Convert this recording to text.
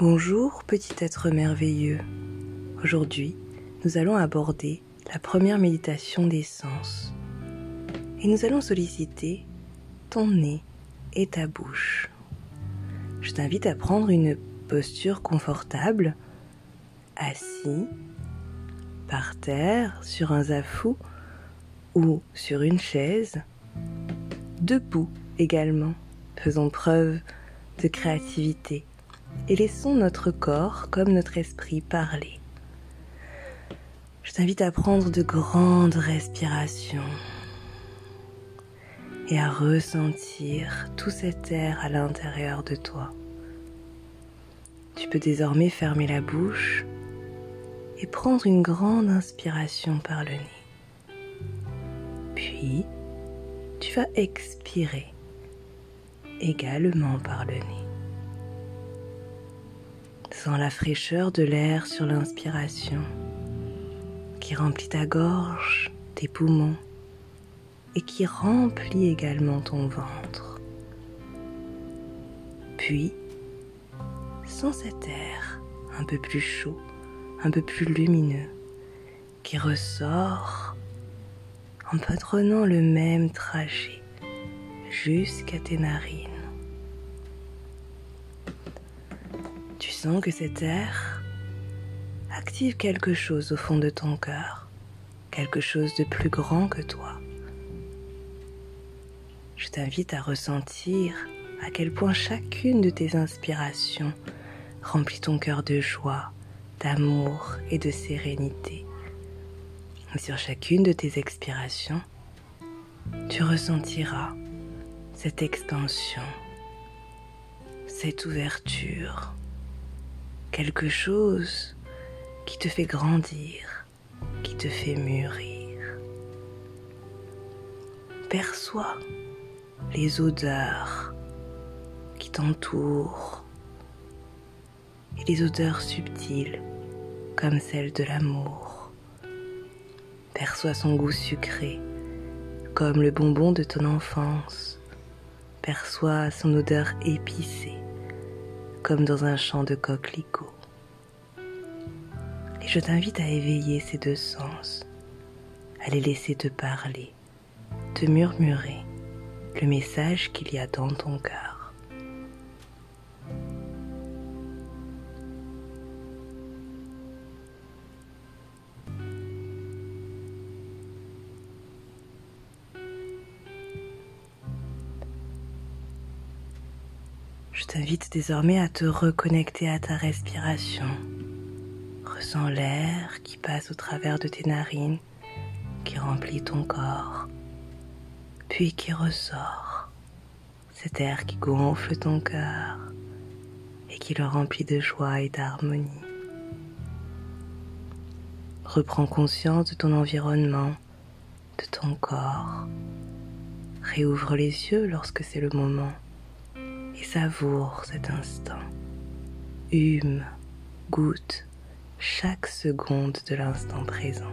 Bonjour petit être merveilleux. Aujourd'hui, nous allons aborder la première méditation des sens. Et nous allons solliciter ton nez et ta bouche. Je t'invite à prendre une posture confortable, assis, par terre, sur un zafou ou sur une chaise, debout également. Faisons preuve de créativité et laissons notre corps comme notre esprit parler. Je t'invite à prendre de grandes respirations et à ressentir tout cet air à l'intérieur de toi. Tu peux désormais fermer la bouche et prendre une grande inspiration par le nez. Puis, tu vas expirer également par le nez. Sens la fraîcheur de l'air sur l'inspiration qui remplit ta gorge, tes poumons et qui remplit également ton ventre. Puis, sens cet air un peu plus chaud, un peu plus lumineux qui ressort en prenant le même trajet jusqu'à tes narines. Sens que cet air active quelque chose au fond de ton cœur, quelque chose de plus grand que toi. Je t'invite à ressentir à quel point chacune de tes inspirations remplit ton cœur de joie, d'amour et de sérénité. Et sur chacune de tes expirations, tu ressentiras cette expansion, cette ouverture, quelque chose qui te fait grandir, qui te fait mûrir. Perçois les odeurs qui t'entourent et les odeurs subtiles comme celles de l'amour. Perçois son goût sucré comme le bonbon de ton enfance. Perçois son odeur épicée comme dans un champ de coquelicots. Et je t'invite à éveiller ces deux sens, à les laisser te parler, te murmurer le message qu'il y a dans ton cœur. Je t'invite désormais à te reconnecter à ta respiration. Ressens l'air qui passe au travers de tes narines, qui remplit ton corps, puis qui ressort. Cet air qui gonfle ton cœur et qui le remplit de joie et d'harmonie. Reprends conscience de ton environnement, de ton corps. Réouvre les yeux lorsque c'est le moment et savoure cet instant. Hume, goûte chaque seconde de l'instant présent.